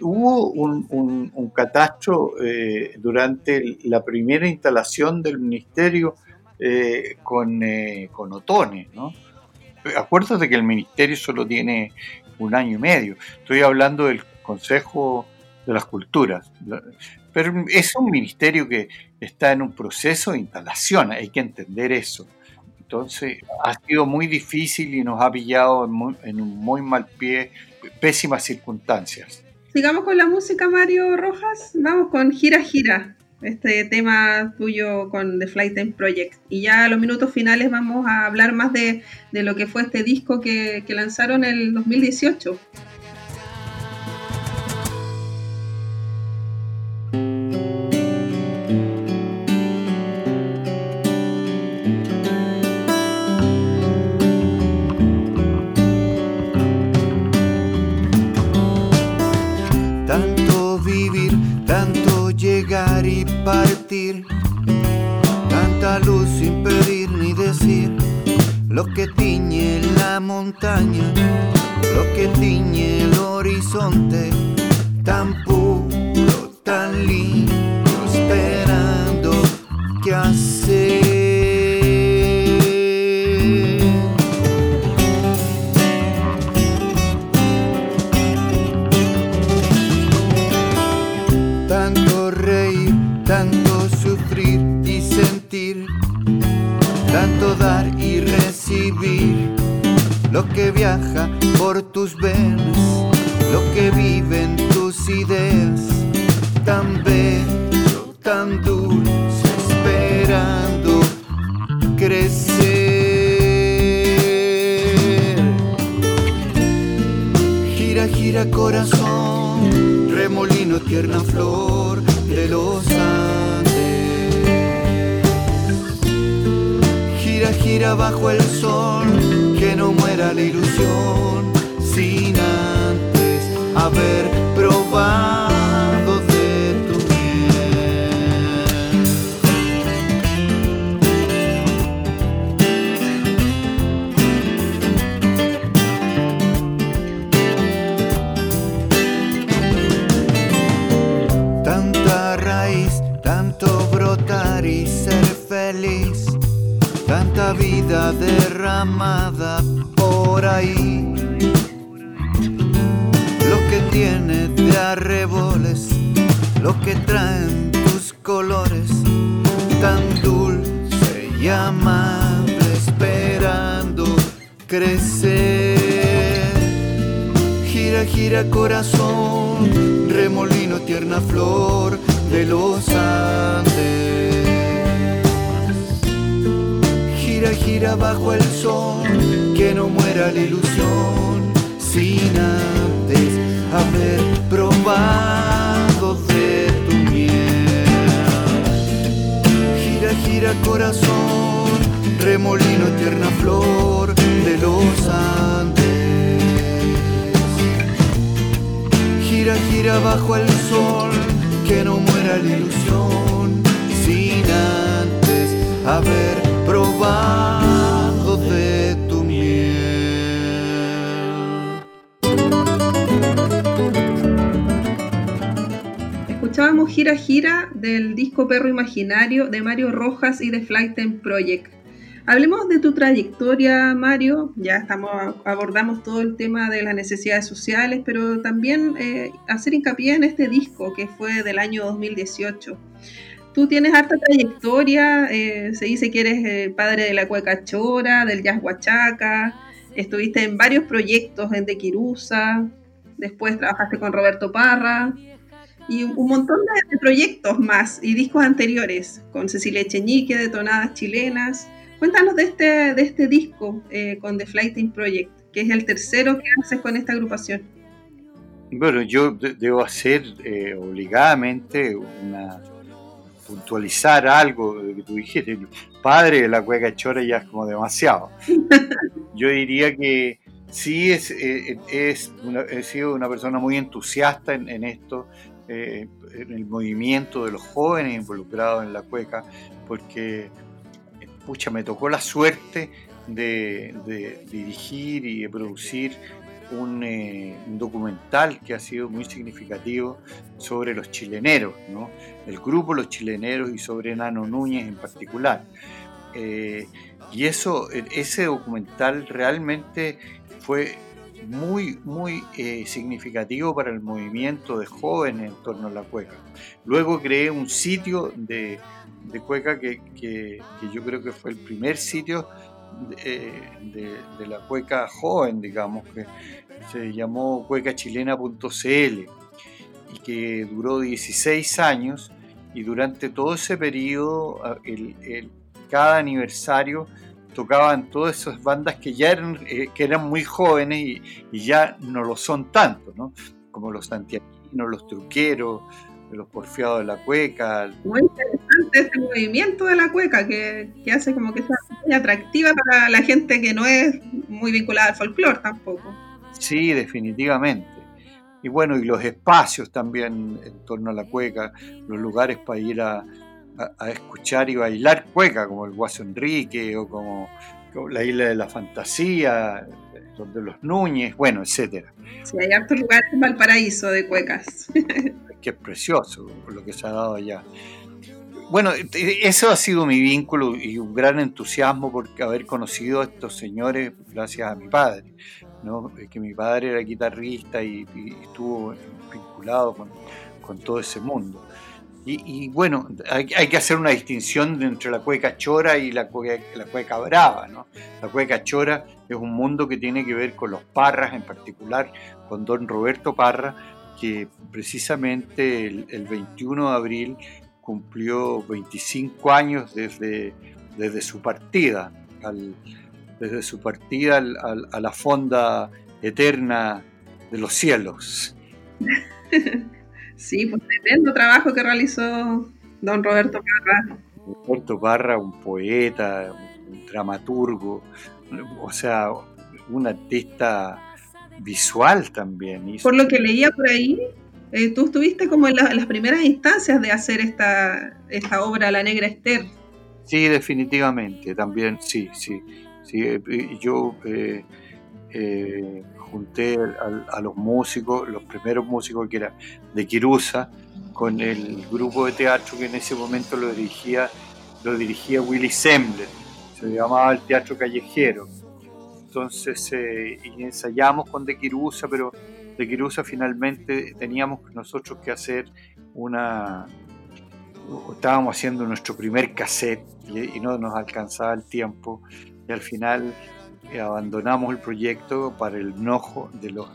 hubo un, catastro eh, durante la primera instalación del ministerio eh, con, con Otone, ¿no? Acuérdate que el ministerio solo tiene un año y medio. Estoy hablando del Consejo de las Culturas. Pero es un ministerio que está en un proceso de instalación, hay que entender eso. Entonces ha sido muy difícil y nos ha pillado en, un muy mal pie, pésimas circunstancias. Sigamos con la música, Mario Rojas. Vamos con Gira Gira, este tema tuyo con The Flight Time Project. Y ya a los minutos finales vamos a hablar más de, lo que fue este disco que, que lanzaron en el 2018. Tanta luz sin pedir ni decir, lo que tiñe la montaña, lo que tiñe el horizonte, tan puro, tan lindo, esperando que hacer. Bajo el sol, que no muera la ilusión, sin antes haber probado de tu miel. Escuchábamos Gira Gira del disco Perro Imaginario de Mario Rojas y de Flighten Project. Hablemos de tu trayectoria, Mario. Ya estamos abordamos todo el tema de las necesidades sociales, pero también eh, hacer hincapié en este disco que fue del año 2018. Tú tienes harta trayectoria, eh, se dice que eres eh, padre de la cueca chora, del jazz huachaca, estuviste en varios proyectos en De Quirusa, después trabajaste con Roberto Parra y un montón de, proyectos más y discos anteriores con Cecilia Echeñique, de Tonadas Chilenas. Cuéntanos de este, de este disco eh, con The Flighting Project, que es el tercero que haces con esta agrupación. Bueno, yo de- debo hacer eh, obligadamente una puntualizar algo de que tú dijiste. Padre de la cueca chora ya es como demasiado. Yo diría que sí es, eh, es una- he sido una persona muy entusiasta en, en esto, eh, en el movimiento de los jóvenes involucrados en la cueca, porque pucha, me tocó la suerte de, dirigir y producir un, eh, un documental que ha sido muy significativo sobre los chileneros, ¿no? el grupo Los Chileneros y sobre Nano Núñez en particular. Eh, y eso, ese documental realmente fue muy, muy eh, significativo para el movimiento de jóvenes en torno a la cueca. Luego creé un sitio de, de cueca que, que- yo creo que fue el primer sitio de, de la cueca joven, digamos, que se llamó cuecachilena.cl y que duró 16 años y durante todo ese periodo, el- el- cada aniversario tocaban todas esas bandas que ya eran, eh, que eran muy jóvenes y, ya no lo son tanto, ¿no? como los santiaguinos, los truqueros, los porfiados de la cueca, este movimiento de la cueca que, que hace como que sea muy atractiva para la gente que no es muy vinculada al folclore tampoco. Sí, definitivamente. Y bueno, y los espacios también en torno a la cueca, los lugares para ir a, a- a escuchar y bailar cueca, como el Guaso Enrique o como, como la Isla de la Fantasía, donde los Núñez, bueno, etcétera. Sí, hay hartos lugares en Valparaíso de cuecas. que es precioso lo que se ha dado allá. Bueno, e- eso ha sido mi vínculo y un gran entusiasmo por haber conocido a estos señores gracias a mi padre, ¿no? Que mi padre era guitarrista y, estuvo vinculado con, todo ese mundo. Y, bueno, hay, que hacer una distinción entre la cueca chora y la cueca, brava. La cueca chora es un mundo que tiene que ver con los parras, en particular con don Roberto Parra, que precisamente el, el 21 de abril cumplió 25 años desde, desde su partida, al- desde su partida al- al- a la fonda eterna de los cielos. Sí, pues tremendo trabajo que realizó don Roberto Parra. Roberto Parra, un poeta, un dramaturgo, o sea, un artista visual también. Por lo que leía por ahí, eh, tú estuviste como en, las primeras instancias de hacer esta, esta obra, La Negra Esther. Sí, definitivamente, también, sí, sí. sí eh, yo eh, junté a, los músicos, los primeros músicos que eran de Kirusa, con el grupo de teatro que en ese momento lo dirigía, lo dirigía Willy Sembler, se llamaba el Teatro Callejero. Entonces, y ensayamos con De Kirusa, pero de Quirusa finalmente teníamos nosotros que hacer una... Estábamos haciendo nuestro primer cassette y, no nos alcanzaba el tiempo y al final eh, abandonamos el proyecto para el enojo de los,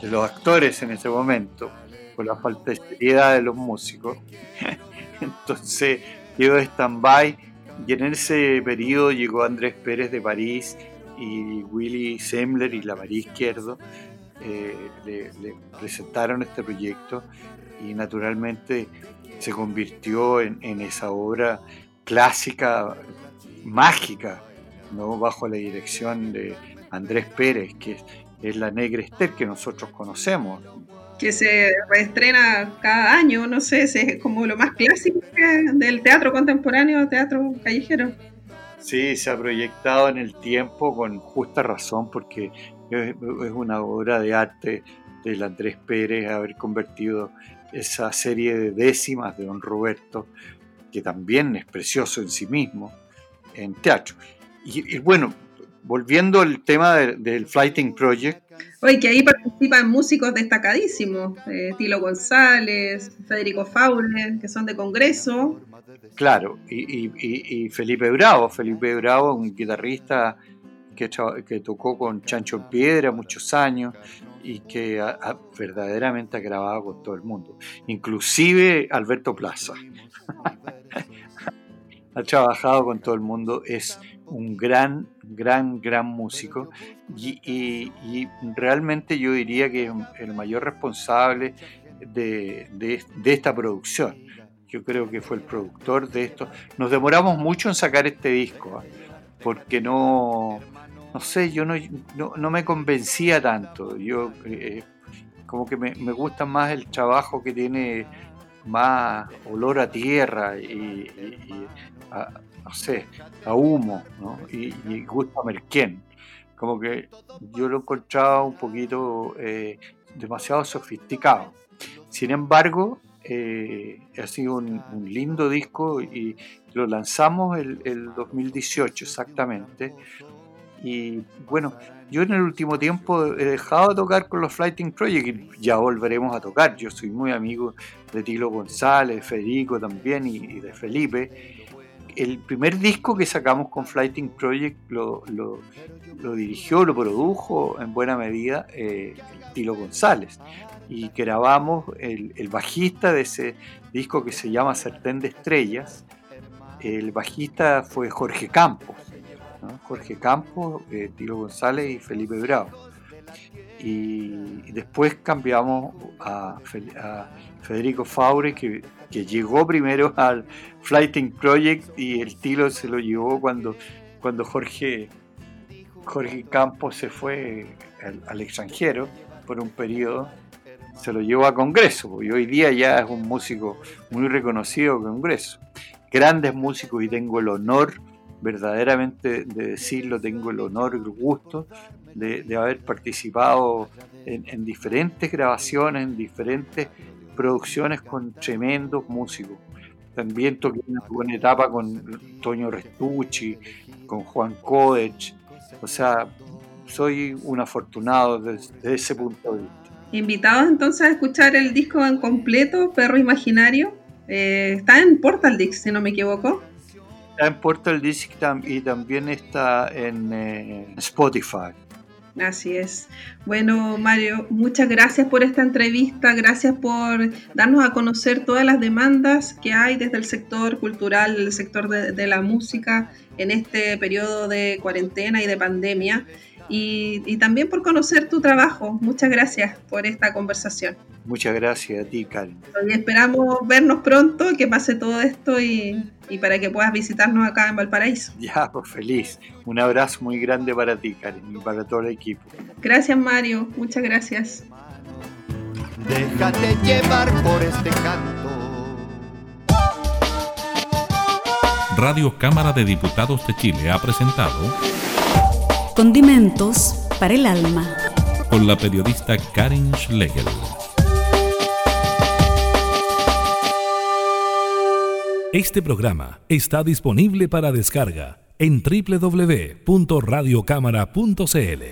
de los actores en ese momento, por la falta de seriedad de los músicos. Entonces quedó stand-by y en ese periodo llegó Andrés Pérez de París y Willy Sembler y la María Izquierdo eh, le, presentaron este proyecto y naturalmente se convirtió en, esa obra clásica, mágica, ¿no? bajo la dirección de Andrés Pérez, que es, la Negra Esther que nosotros conocemos. Que se reestrena cada año, no sé, es como lo más clásico del teatro contemporáneo, teatro callejero. Sí, se ha proyectado en el tiempo con justa razón porque es, una obra de arte del Andrés Pérez haber convertido esa serie de décimas de Don Roberto, que también es precioso en sí mismo, en teatro. Y, bueno, volviendo al tema del Flighting Project. Oye, que ahí participan músicos destacadísimos, eh, Tilo González, Federico Faule, que son de Congreso. Claro, y, y, Felipe Bravo, Felipe Bravo, un guitarrista que, que tocó con Chancho Piedra muchos años y que verdaderamente ha grabado con todo el mundo, inclusive Alberto Plaza. ha trabajado con todo el mundo, es un gran, gran, gran músico y, realmente yo diría que es el mayor responsable de, de, esta producción. Yo creo que fue el productor de esto. Nos demoramos mucho en sacar este disco, ¿ah? Porque no, no sé, yo no, no, me convencía tanto. Yo eh, como que me, gusta más el trabajo que tiene más olor a tierra y, a, no sé, a humo, ¿no? Y, y gusta Merquén. Como que yo lo encontraba un poquito eh, demasiado sofisticado. Sin embargo, eh, ha sido un, lindo disco y lo lanzamos el, el 2018 exactamente y bueno, yo en el último tiempo he dejado de tocar con los Flighting Project y ya volveremos a tocar. Yo soy muy amigo de Tilo González, de Federico también y, de Felipe. El primer disco que sacamos con Flighting Project lo, dirigió, lo produjo en buena medida eh, Tilo González. Y grabamos el, el bajista de ese disco que se llama Sertén de Estrellas. El bajista fue Jorge Campos Jorge Campos, eh, Tilo González y Felipe Bravo. Y, después cambiamos a, Federico Faure, que, llegó primero al Flighting Project y el Tilo se lo llevó cuando, cuando Jorge, Jorge Campos se fue al, extranjero por un periodo se lo llevó a Congreso, y hoy día ya es un músico muy reconocido Congreso. Grandes músicos y tengo el honor verdaderamente de decirlo, tengo el honor y el gusto de, haber participado en, diferentes grabaciones, en diferentes producciones con tremendos músicos. También toqué una buena etapa con Toño Restucci, con Juan Kodech. O sea, soy un afortunado desde, ese punto de vista. Invitados entonces a escuchar el disco en completo, Perro Imaginario. Eh, está en Portal Dix, si no me equivoco. Está en Portal Disc y también está en eh, Spotify. Así es. Bueno, Mario, muchas gracias por esta entrevista, gracias por darnos a conocer todas las demandas que hay desde el sector cultural, el sector de, la música en este periodo de cuarentena y de pandemia. Y, también por conocer tu trabajo. Muchas gracias por esta conversación. Muchas gracias a ti, Karen. esperamos vernos pronto, que pase todo esto y, para que puedas visitarnos acá en Valparaíso. Ya, pues feliz. Un abrazo muy grande para ti, Karen, y para todo el equipo. Gracias, Mario. Muchas gracias. Déjate llevar por este canto. Radio Cámara de Diputados de Chile ha presentado Condimentos para el alma. Con la periodista Karin Schlegel. Este programa está disponible para descarga en www.radiocámara.cl.